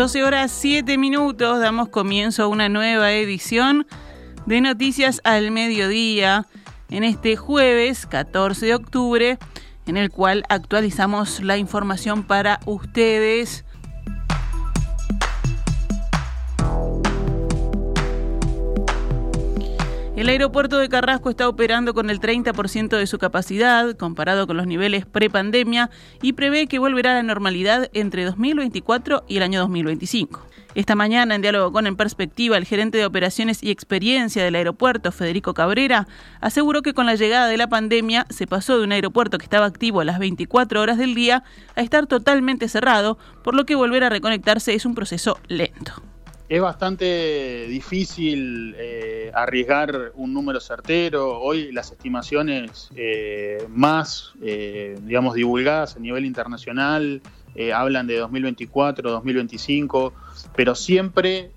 12 horas 7 minutos, damos comienzo a una nueva edición de Noticias al Mediodía en este jueves 14 de octubre, en el cual actualizamos la información para ustedes. El aeropuerto de Carrasco está operando con el 30% de su capacidad, comparado con los niveles prepandemia, y prevé que volverá a la normalidad entre 2024 y el año 2025. Esta mañana, en diálogo con En Perspectiva, el gerente de operaciones y experiencia del aeropuerto, Federico Cabrera, aseguró que con la llegada de la pandemia se pasó de un aeropuerto que estaba activo a las 24 horas del día a estar totalmente cerrado, por lo que volver a reconectarse es un proceso lento es bastante difícil eh, arriesgar un número certero. Hoy las estimaciones eh, más, eh, digamos, divulgadas a nivel internacional hablan de 2024, 2025, pero siempre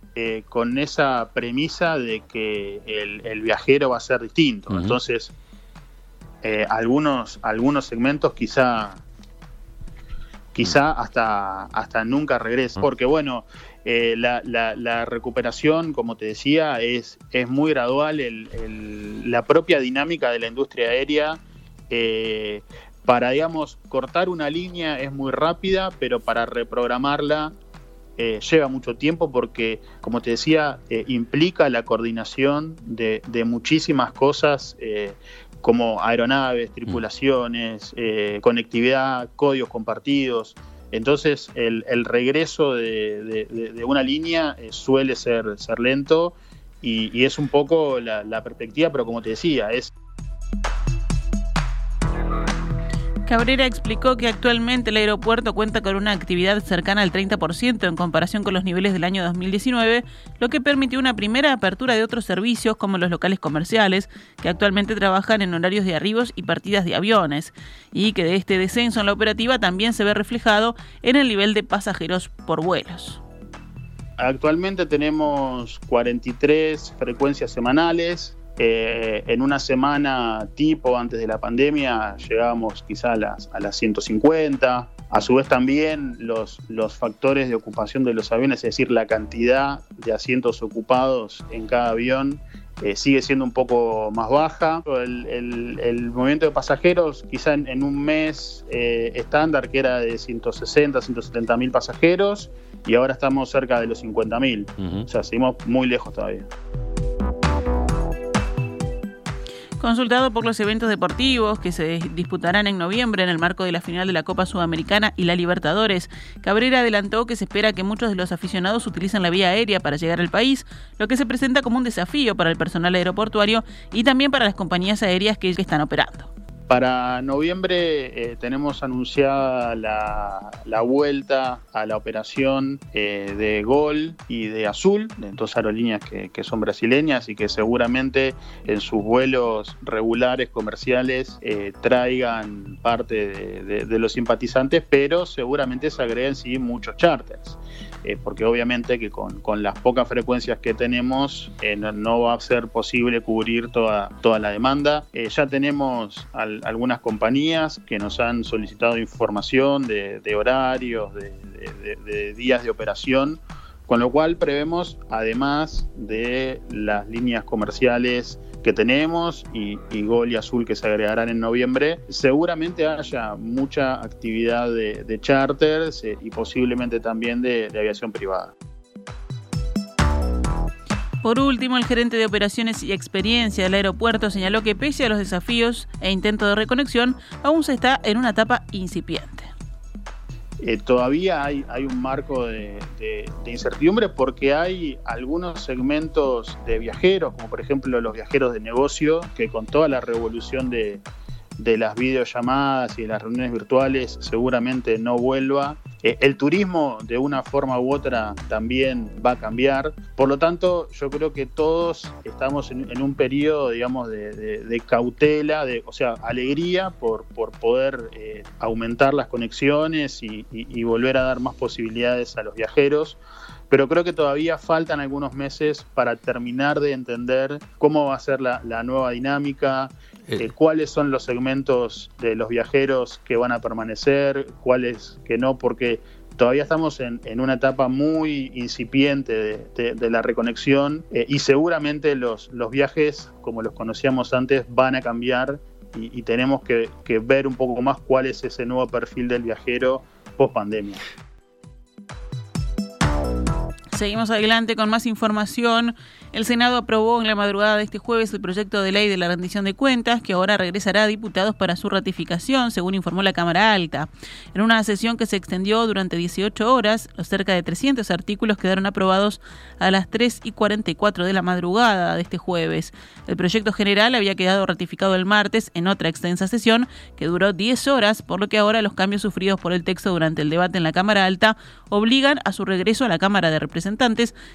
con esa premisa de que el, viajero va a ser distinto. Entonces, algunos, algunos segmentos quizá quizá hasta, hasta nunca regresen. Porque bueno, eh, la, recuperación, como te decía, es, es muy gradual. la propia dinámica de la industria aérea, eh, para, digamos, cortar una línea es muy rápida, pero para reprogramarla eh, lleva mucho tiempo porque, como te decía, implica la coordinación de, de muchísimas cosas como aeronaves, tripulaciones, conectividad, códigos compartidos. Entonces, el, regreso de, una línea eh, suele ser, ser lento y, es un poco la, la perspectiva, pero como te decía, es Cabrera explicó que actualmente el aeropuerto cuenta con una actividad cercana al 30% en comparación con los niveles del año 2019, lo que permitió una primera apertura de otros servicios como los locales comerciales, que actualmente trabajan en horarios de arribos y partidas de aviones, y que de este descenso en la operativa también se ve reflejado en el nivel de pasajeros por vuelos. Actualmente tenemos 43 frecuencias semanales, eh, en una semana tipo antes de la pandemia llegábamos quizá a las, a las 150. A su vez también los, los factores de ocupación de los aviones, es decir, la cantidad de asientos ocupados en cada avión, eh, sigue siendo un poco más baja. El, movimiento de pasajeros, quizá en, un mes eh, estándar, que era de 160, 170 mil pasajeros, y ahora estamos cerca de los 50 mil. O sea, seguimos muy lejos todavía. Consultado por los eventos deportivos que se disputarán en noviembre en el marco de la final de la Copa Sudamericana y la Libertadores, Cabrera adelantó que se espera que muchos de los aficionados utilicen la vía aérea para llegar al país, lo que se presenta como un desafío para el personal aeroportuario y también para las compañías aéreas que están operando. Para noviembre eh, tenemos anunciada la, vuelta a la operación eh, de Gol y de Azul, de dos aerolíneas que, son brasileñas y que seguramente en sus vuelos regulares comerciales eh, traigan parte de, los simpatizantes, pero seguramente se agreguen sí muchos charters. Porque obviamente que con, las pocas frecuencias que tenemos no, va a ser posible cubrir toda, toda la demanda. ya tenemos al, algunas compañías que nos han solicitado información de, horarios, de, días de operación, con lo cual prevemos, además de las líneas comerciales que tenemos y, Gol y Azul que se agregarán en noviembre, seguramente haya mucha actividad de, charters eh, y posiblemente también de aviación privada. Por último, el gerente de operaciones y experiencia del aeropuerto señaló que pese a los desafíos e intentos de reconexión, aún se está en una etapa incipiente. Eh, todavía hay, hay, un marco de, incertidumbre porque hay algunos segmentos de viajeros, como por ejemplo los viajeros de negocio, que con toda la revolución de, de las videollamadas y las reuniones virtuales seguramente no vuelva Eh, el turismo de una forma u otra también va a cambiar. Por lo tanto, yo creo que todos estamos en, un periodo, digamos, de, cautela, de, o sea, alegría por, poder eh, aumentar las conexiones y volver a dar más posibilidades a los viajeros pero creo que todavía faltan algunos meses para terminar de entender cómo va a ser la, nueva dinámica, eh. Eh, cuáles son los segmentos de los viajeros que van a permanecer, cuáles que no, porque todavía estamos en, una etapa muy incipiente de, la reconexión eh, y seguramente los, viajes, como los conocíamos antes, van a cambiar y, tenemos que, que ver un poco más cuál es ese nuevo perfil del viajero post pandemia. Seguimos adelante con más información. El Senado aprobó en la madrugada de este jueves el proyecto de ley de la rendición de cuentas, que ahora regresará a diputados para su ratificación, según informó la Cámara Alta. En una sesión que se extendió durante 18 horas, los cerca de 300 artículos quedaron aprobados a las 3 y 44 de la madrugada de este jueves. El proyecto general había quedado ratificado el martes en otra extensa sesión que duró 10 horas, por lo que ahora los cambios sufridos por el texto durante el debate en la Cámara Alta obligan a su regreso a la Cámara de Representantes,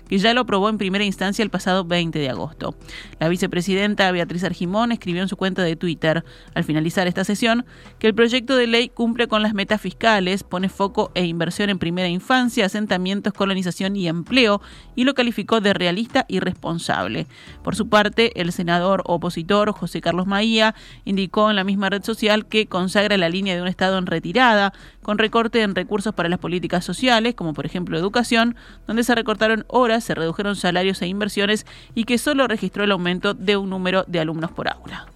que ya lo aprobó en primera instancia el pasado 20 de agosto. La vicepresidenta Beatriz Argimón escribió en su cuenta de Twitter, al finalizar esta sesión, que el proyecto de ley cumple con las metas fiscales, pone foco e inversión en primera infancia, asentamientos, colonización y empleo, y lo calificó de realista y responsable. Por su parte, el senador opositor José Carlos Maía indicó en la misma red social que consagra la línea de un Estado en retirada, con recorte en recursos para las políticas sociales, como por ejemplo educación, donde se recortaron horas, se redujeron salarios e inversiones y que solo registró el aumento de un número de alumnos por aula.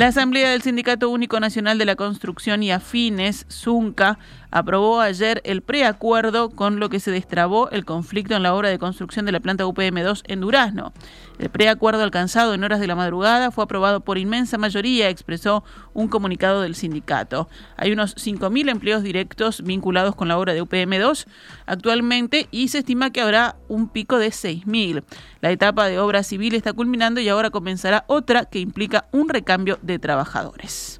La Asamblea del Sindicato Único Nacional de la Construcción y Afines, ZUNCA, aprobó ayer el preacuerdo con lo que se destrabó el conflicto en la obra de construcción de la planta UPM2 en Durazno. El preacuerdo alcanzado en horas de la madrugada fue aprobado por inmensa mayoría, expresó un comunicado del sindicato. Hay unos 5.000 empleos directos vinculados con la obra de UPM2 actualmente y se estima que habrá un pico de 6.000. La etapa de obra civil está culminando y ahora comenzará otra que implica un recambio de trabajadores.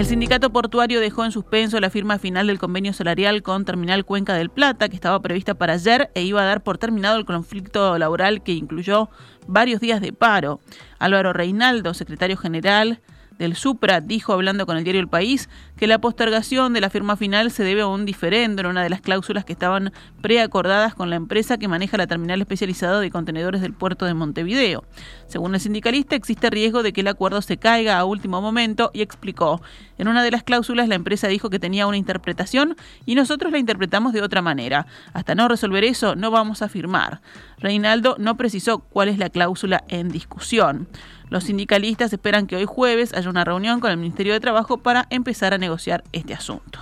El sindicato portuario dejó en suspenso la firma final del convenio salarial con Terminal Cuenca del Plata, que estaba prevista para ayer e iba a dar por terminado el conflicto laboral que incluyó varios días de paro. Álvaro Reinaldo, secretario general, del Supra dijo, hablando con el diario El País, que la postergación de la firma final se debe a un diferendo en una de las cláusulas que estaban preacordadas con la empresa que maneja la terminal especializada de contenedores del puerto de Montevideo. Según el sindicalista, existe riesgo de que el acuerdo se caiga a último momento y explicó, en una de las cláusulas la empresa dijo que tenía una interpretación y nosotros la interpretamos de otra manera. Hasta no resolver eso, no vamos a firmar. Reinaldo no precisó cuál es la cláusula en discusión. Los sindicalistas esperan que hoy jueves haya una reunión con el Ministerio de Trabajo para empezar a negociar este asunto.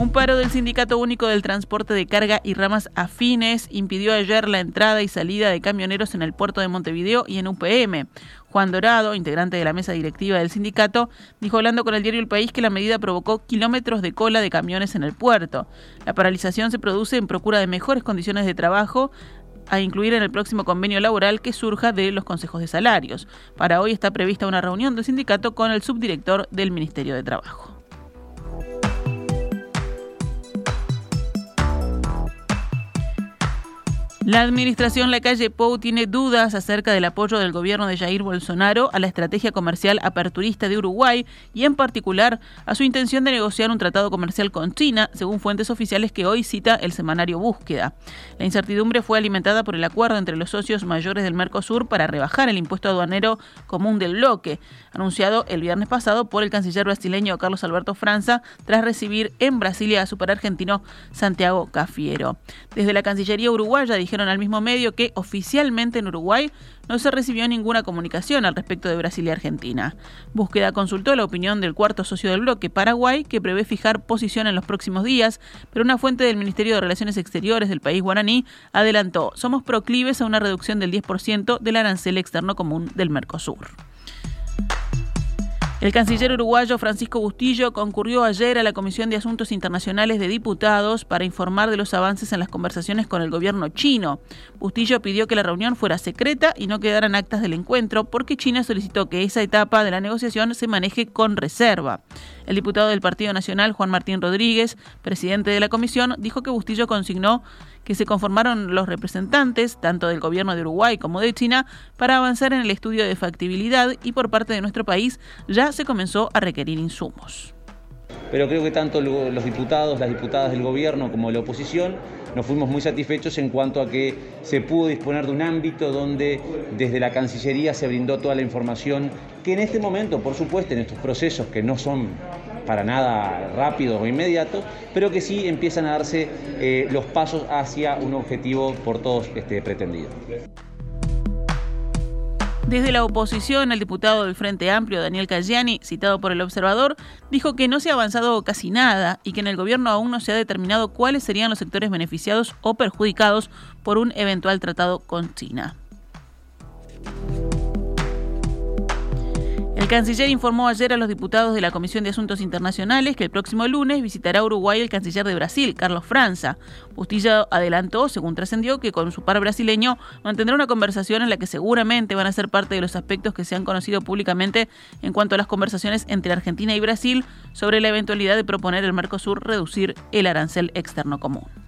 Un paro del Sindicato Único del Transporte de Carga y Ramas Afines impidió ayer la entrada y salida de camioneros en el puerto de Montevideo y en UPM. Juan Dorado, integrante de la mesa directiva del sindicato, dijo hablando con el diario El País que la medida provocó kilómetros de cola de camiones en el puerto. La paralización se produce en procura de mejores condiciones de trabajo, a incluir en el próximo convenio laboral que surja de los consejos de salarios. Para hoy está prevista una reunión del sindicato con el subdirector del Ministerio de Trabajo. La administración La Calle Pou tiene dudas acerca del apoyo del gobierno de Jair Bolsonaro a la estrategia comercial aperturista de Uruguay y en particular a su intención de negociar un tratado comercial con China, según fuentes oficiales que hoy cita el semanario Búsqueda. La incertidumbre fue alimentada por el acuerdo entre los socios mayores del Mercosur para rebajar el impuesto aduanero común del bloque, anunciado el viernes pasado por el canciller brasileño Carlos Alberto Franza tras recibir en Brasilia a su argentino Santiago Cafiero. Desde la Cancillería uruguaya dijeron al mismo medio que oficialmente en Uruguay no se recibió ninguna comunicación al respecto de Brasil y Argentina. Búsqueda consultó la opinión del cuarto socio del bloque, Paraguay, que prevé fijar posición en los próximos días, pero una fuente del Ministerio de Relaciones Exteriores del país guaraní adelantó, somos proclives a una reducción del 10% del arancel externo común del Mercosur. El canciller uruguayo Francisco Bustillo concurrió ayer a la Comisión de Asuntos Internacionales de Diputados para informar de los avances en las conversaciones con el gobierno chino. Bustillo pidió que la reunión fuera secreta y no quedaran actas del encuentro porque China solicitó que esa etapa de la negociación se maneje con reserva. El diputado del Partido Nacional, Juan Martín Rodríguez, presidente de la comisión, dijo que Bustillo consignó que se conformaron los representantes, tanto del gobierno de Uruguay como de China, para avanzar en el estudio de factibilidad y por parte de nuestro país ya se comenzó a requerir insumos. Pero creo que tanto los diputados, las diputadas del gobierno como la oposición nos fuimos muy satisfechos en cuanto a que se pudo disponer de un ámbito donde desde la Cancillería se brindó toda la información que en este momento, por supuesto, en estos procesos que no son para nada rápidos o inmediatos, pero que sí empiezan a darse eh, los pasos hacia un objetivo por todos este, pretendido. Desde la oposición, el diputado del Frente Amplio, Daniel Cayani, citado por el observador, dijo que no se ha avanzado casi nada y que en el gobierno aún no se ha determinado cuáles serían los sectores beneficiados o perjudicados por un eventual tratado con China. Canciller informó ayer a los diputados de la Comisión de Asuntos Internacionales que el próximo lunes visitará Uruguay el canciller de Brasil, Carlos Franza. Bustillo adelantó, según trascendió, que con su par brasileño mantendrá una conversación en la que seguramente van a ser parte de los aspectos que se han conocido públicamente en cuanto a las conversaciones entre Argentina y Brasil sobre la eventualidad de proponer el Mercosur reducir el arancel externo común.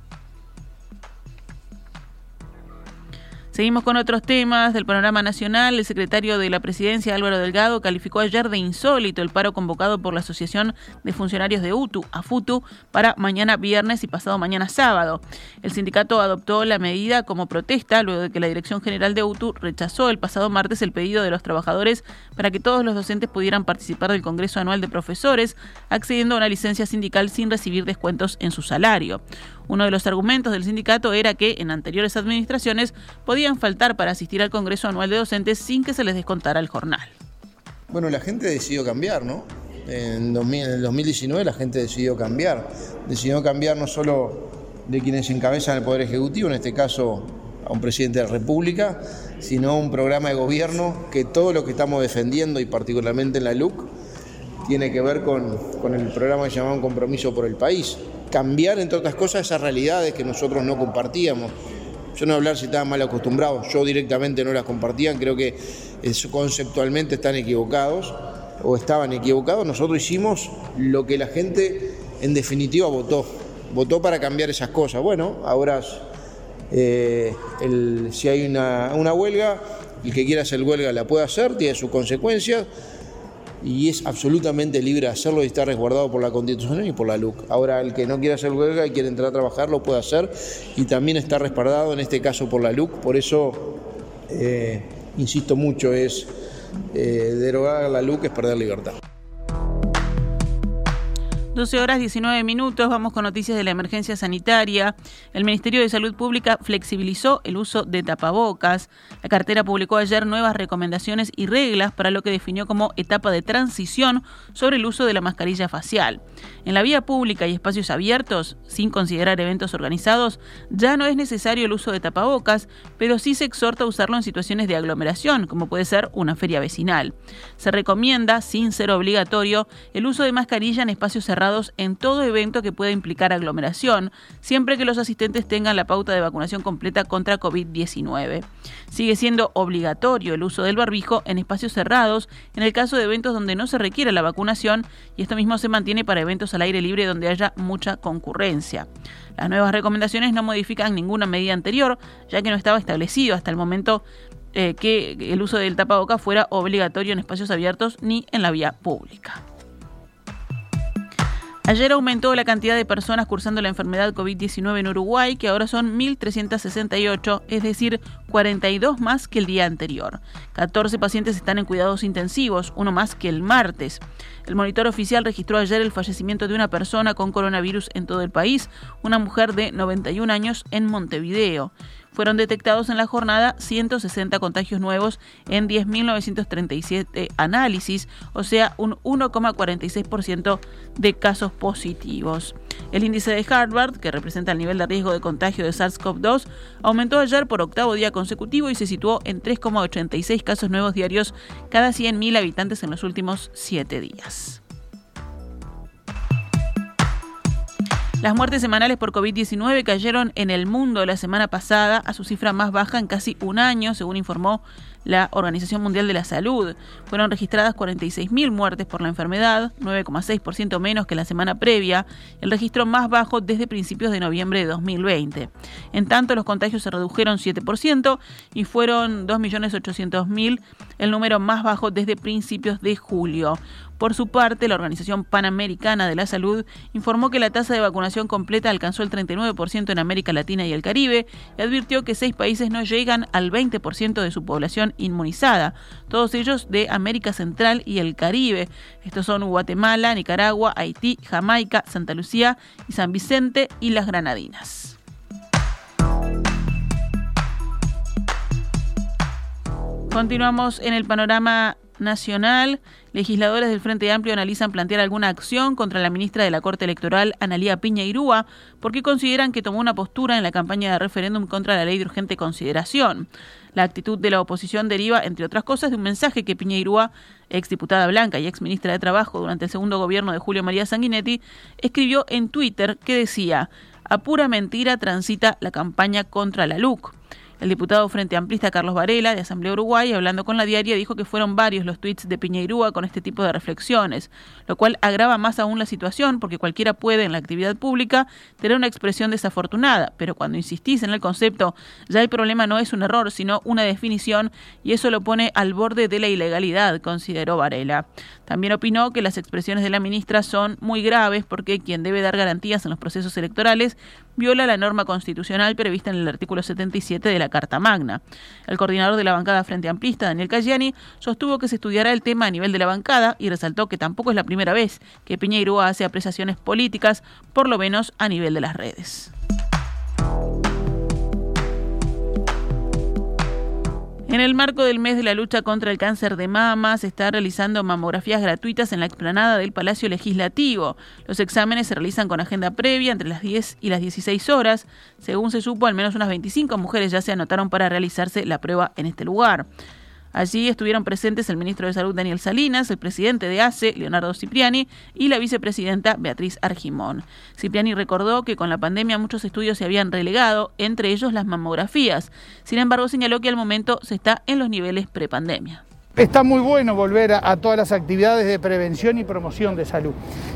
Seguimos con otros temas del panorama nacional. El secretario de la presidencia, Álvaro Delgado, calificó ayer de insólito el paro convocado por la Asociación de Funcionarios de UTU, AFUTU, para mañana viernes y pasado mañana sábado. El sindicato adoptó la medida como protesta luego de que la Dirección General de UTU rechazó el pasado martes el pedido de los trabajadores para que todos los docentes pudieran participar del Congreso Anual de Profesores, accediendo a una licencia sindical sin recibir descuentos en su salario. Uno de los argumentos del sindicato era que en anteriores administraciones podían faltar para asistir al Congreso Anual de Docentes sin que se les descontara el jornal. Bueno, la gente decidió cambiar, ¿no? En, el 2019 la gente decidió cambiar. Decidió cambiar no solo de quienes encabezan el Poder Ejecutivo, en este caso a un presidente de la República, sino un programa de gobierno que todo lo que estamos defendiendo y particularmente en la LUC tiene que ver con, el programa que se llama Un Compromiso por el País cambiar, entre otras cosas, esas realidades que nosotros no compartíamos. Yo no hablar si estaban mal acostumbrados, yo directamente no las compartían, creo que conceptualmente están equivocados o estaban equivocados. Nosotros hicimos lo que la gente en definitiva votó, votó para cambiar esas cosas. Bueno, ahora eh, si hay una, una huelga, el que quiera hacer huelga la puede hacer, tiene sus consecuencias y es absolutamente libre de hacerlo y está resguardado por la Constitución y por la LUC. Ahora, el que no quiera hacer huelga y quiere entrar a trabajar lo puede hacer y también está respaldado en este caso por la LUC. Por eso, eh, insisto mucho, es eh, derogar la LUC es perder libertad. 12 horas 19 minutos, vamos con noticias de la emergencia sanitaria. El Ministerio de Salud Pública flexibilizó el uso de tapabocas. La cartera publicó ayer nuevas recomendaciones y reglas para lo que definió como etapa de transición sobre el uso de la mascarilla facial. En la vía pública y espacios abiertos, sin considerar eventos organizados, ya no es necesario el uso de tapabocas, pero sí se exhorta a usarlo en situaciones de aglomeración, como puede ser una feria vecinal. Se recomienda, sin ser obligatorio, el uso de mascarilla en espacios cerrados en todo evento que pueda implicar aglomeración, siempre que los asistentes tengan la pauta de vacunación completa contra COVID-19. Sigue siendo obligatorio el uso del barbijo en espacios cerrados en el caso de eventos donde no se requiere la vacunación y esto mismo se mantiene para eventos al aire libre donde haya mucha concurrencia. Las nuevas recomendaciones no modifican ninguna medida anterior, ya que no estaba establecido hasta el momento eh, que el uso del tapaboca fuera obligatorio en espacios abiertos ni en la vía pública. Ayer aumentó la cantidad de personas cursando la enfermedad COVID-19 en Uruguay, que ahora son 1.368, es decir, 42 más que el día anterior. 14 pacientes están en cuidados intensivos, uno más que el martes. El monitor oficial registró ayer el fallecimiento de una persona con coronavirus en todo el país, una mujer de 91 años en Montevideo. Fueron detectados en la jornada 160 contagios nuevos en 10.937 análisis, o sea, un 1,46% de casos positivos. El índice de Harvard, que representa el nivel de riesgo de contagio de SARS-CoV-2, aumentó ayer por octavo día consecutivo y se situó en 3,86 casos nuevos diarios cada 100.000 habitantes en los últimos siete días. Las muertes semanales por COVID-19 cayeron en el mundo la semana pasada a su cifra más baja en casi un año, según informó la Organización Mundial de la Salud. Fueron registradas 46.000 muertes por la enfermedad, 9,6% menos que la semana previa, el registro más bajo desde principios de noviembre de 2020. En tanto, los contagios se redujeron 7% y fueron 2.800.000, el número más bajo desde principios de julio. Por su parte, la Organización Panamericana de la Salud informó que la tasa de vacunación completa alcanzó el 39% en América Latina y el Caribe y advirtió que seis países no llegan al 20% de su población inmunizada, todos ellos de América Central y el Caribe. Estos son Guatemala, Nicaragua, Haití, Jamaica, Santa Lucía y San Vicente y las Granadinas. Continuamos en el panorama nacional. Legisladores del Frente Amplio analizan plantear alguna acción contra la ministra de la Corte Electoral, Analía Piña Irúa, porque consideran que tomó una postura en la campaña de referéndum contra la ley de urgente consideración. La actitud de la oposición deriva, entre otras cosas, de un mensaje que Piña Irúa, exdiputada blanca y ex ministra de Trabajo durante el segundo gobierno de Julio María Sanguinetti, escribió en Twitter que decía: A pura mentira transita la campaña contra la LUC. El diputado Frente Amplista Carlos Varela, de Asamblea Uruguay, hablando con la diaria, dijo que fueron varios los tuits de Piñeirúa con este tipo de reflexiones, lo cual agrava más aún la situación porque cualquiera puede en la actividad pública tener una expresión desafortunada, pero cuando insistís en el concepto, ya el problema no es un error, sino una definición y eso lo pone al borde de la ilegalidad, consideró Varela. También opinó que las expresiones de la ministra son muy graves porque quien debe dar garantías en los procesos electorales viola la norma constitucional prevista en el artículo 77 de la Carta Magna. El coordinador de la bancada Frente Amplista, Daniel Cayani, sostuvo que se estudiará el tema a nivel de la bancada y resaltó que tampoco es la primera vez que Piñeiro hace apreciaciones políticas, por lo menos a nivel de las redes. En el marco del mes de la lucha contra el cáncer de mama, se está realizando mamografías gratuitas en la explanada del Palacio Legislativo. Los exámenes se realizan con agenda previa entre las 10 y las 16 horas. Según se supo, al menos unas 25 mujeres ya se anotaron para realizarse la prueba en este lugar. Allí estuvieron presentes el ministro de Salud Daniel Salinas, el presidente de ACE, Leonardo Cipriani, y la vicepresidenta Beatriz Argimón. Cipriani recordó que con la pandemia muchos estudios se habían relegado, entre ellos las mamografías. Sin embargo, señaló que al momento se está en los niveles prepandemia. Está muy bueno volver a, todas las actividades de prevención y promoción de salud.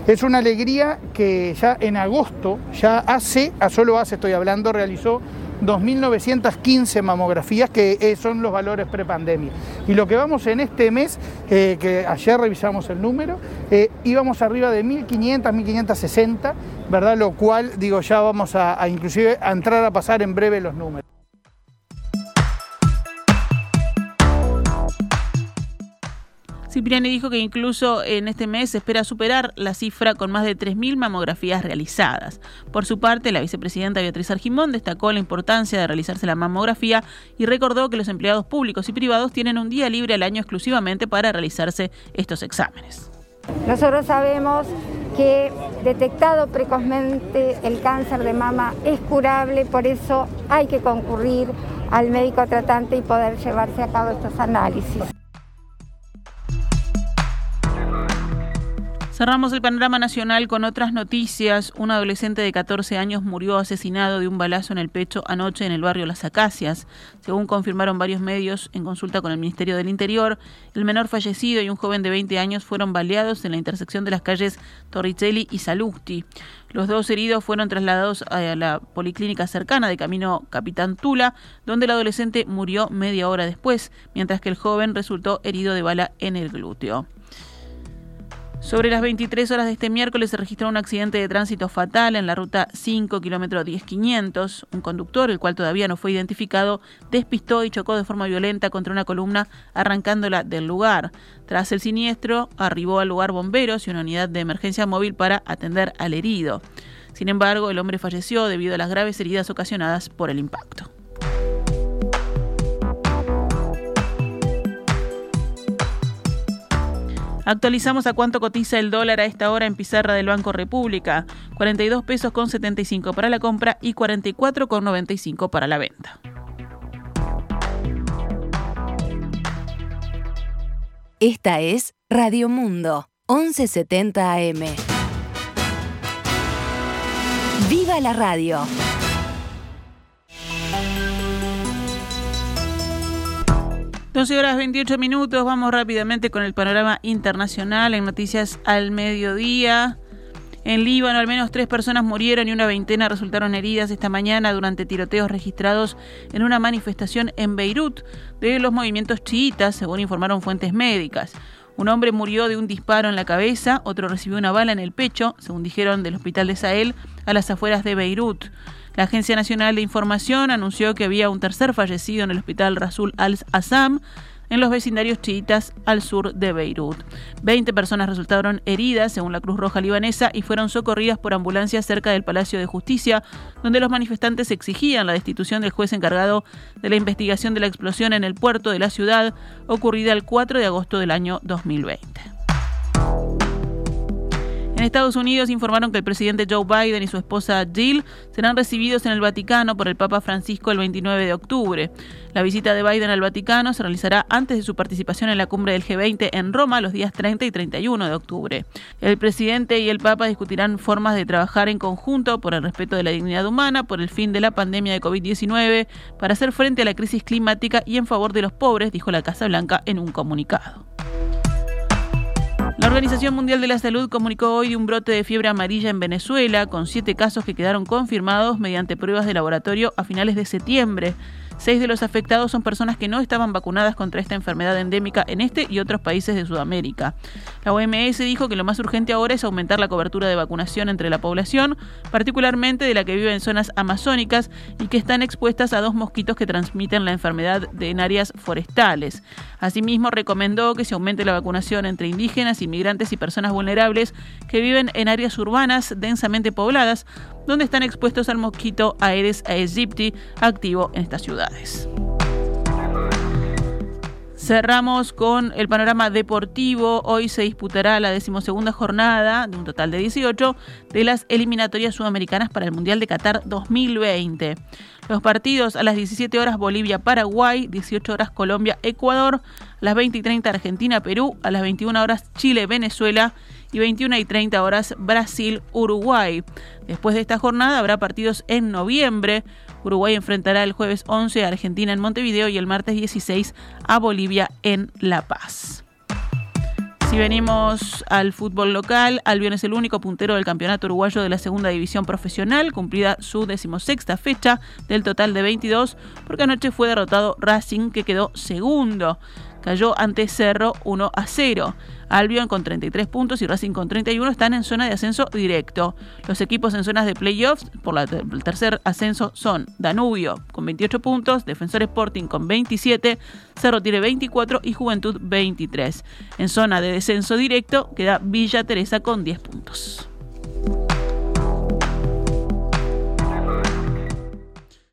Es una alegría que ya en agosto, ya hace, a solo hace estoy hablando, realizó 2.915 mamografías, que eh, son los valores prepandemia. Y lo que vamos en este mes, eh, que ayer revisamos el número, eh, íbamos arriba de 1.500, 1.560, ¿verdad? Lo cual, digo, ya vamos a, a inclusive a entrar a pasar en breve los números. Cipriani dijo que incluso en este mes se espera superar la cifra con más de 3.000 mamografías realizadas. Por su parte, la vicepresidenta Beatriz Argimón destacó la importancia de realizarse la mamografía y recordó que los empleados públicos y privados tienen un día libre al año exclusivamente para realizarse estos exámenes. Nosotros sabemos que detectado precozmente el cáncer de mama es curable, por eso hay que concurrir al médico tratante y poder llevarse a cabo estos análisis. Cerramos el panorama nacional con otras noticias. Un adolescente de 14 años murió asesinado de un balazo en el pecho anoche en el barrio Las Acacias. Según confirmaron varios medios en consulta con el Ministerio del Interior, el menor fallecido y un joven de 20 años fueron baleados en la intersección de las calles Torricelli y Salusti. Los dos heridos fueron trasladados a la policlínica cercana de Camino Capitán Tula, donde el adolescente murió media hora después, mientras que el joven resultó herido de bala en el glúteo. Sobre las 23 horas de este miércoles se registró un accidente de tránsito fatal en la ruta 5, kilómetro 10500. Un conductor, el cual todavía no fue identificado, despistó y chocó de forma violenta contra una columna, arrancándola del lugar. Tras el siniestro, arribó al lugar bomberos y una unidad de emergencia móvil para atender al herido. Sin embargo, el hombre falleció debido a las graves heridas ocasionadas por el impacto. Actualizamos a cuánto cotiza el dólar a esta hora en pizarra del Banco República. 42 pesos con 75 para la compra y 44 con 95 para la venta. Esta es Radio Mundo, 1170 AM. ¡Viva la radio! 12 horas 28 minutos, vamos rápidamente con el panorama internacional en noticias al mediodía. En Líbano al menos tres personas murieron y una veintena resultaron heridas esta mañana durante tiroteos registrados en una manifestación en Beirut de los movimientos chiitas, según informaron fuentes médicas. Un hombre murió de un disparo en la cabeza, otro recibió una bala en el pecho, según dijeron del hospital de Sahel, a las afueras de Beirut. La Agencia Nacional de Información anunció que había un tercer fallecido en el hospital Rasul al-Assam en los vecindarios chiitas al sur de Beirut. Veinte personas resultaron heridas, según la Cruz Roja libanesa, y fueron socorridas por ambulancias cerca del Palacio de Justicia, donde los manifestantes exigían la destitución del juez encargado de la investigación de la explosión en el puerto de la ciudad, ocurrida el 4 de agosto del año 2020. En Estados Unidos informaron que el presidente Joe Biden y su esposa Jill serán recibidos en el Vaticano por el Papa Francisco el 29 de octubre. La visita de Biden al Vaticano se realizará antes de su participación en la cumbre del G20 en Roma los días 30 y 31 de octubre. El presidente y el Papa discutirán formas de trabajar en conjunto por el respeto de la dignidad humana, por el fin de la pandemia de COVID-19, para hacer frente a la crisis climática y en favor de los pobres, dijo la Casa Blanca en un comunicado. Organización Mundial de la Salud comunicó hoy de un brote de fiebre amarilla en Venezuela, con siete casos que quedaron confirmados mediante pruebas de laboratorio a finales de septiembre. Seis de los afectados son personas que no estaban vacunadas contra esta enfermedad endémica en este y otros países de Sudamérica. La OMS dijo que lo más urgente ahora es aumentar la cobertura de vacunación entre la población, particularmente de la que vive en zonas amazónicas y que están expuestas a dos mosquitos que transmiten la enfermedad en áreas forestales. Asimismo, recomendó que se aumente la vacunación entre indígenas, inmigrantes y personas vulnerables que viven en áreas urbanas densamente pobladas, donde están expuestos al mosquito Aedes aegypti activo en estas ciudades. Cerramos con el panorama deportivo. Hoy se disputará la decimosegunda jornada, de un total de 18, de las eliminatorias sudamericanas para el Mundial de Qatar 2020. Los partidos a las 17 horas Bolivia-Paraguay, 18 horas Colombia-Ecuador, a las 20 y 30 Argentina-Perú, a las 21 horas Chile-Venezuela y 21 y 30 horas Brasil-Uruguay. Después de esta jornada habrá partidos en noviembre. Uruguay enfrentará el jueves 11 a Argentina en Montevideo y el martes 16 a Bolivia en La Paz. Si venimos al fútbol local, Albion es el único puntero del campeonato uruguayo de la segunda división profesional, cumplida su decimosexta fecha del total de 22, porque anoche fue derrotado Racing, que quedó segundo cayó ante Cerro 1 a 0. Albion con 33 puntos y Racing con 31 están en zona de ascenso directo. Los equipos en zonas de playoffs por el tercer ascenso son Danubio con 28 puntos, Defensor Sporting con 27, Cerro tiene 24 y Juventud 23. En zona de descenso directo queda Villa Teresa con 10 puntos.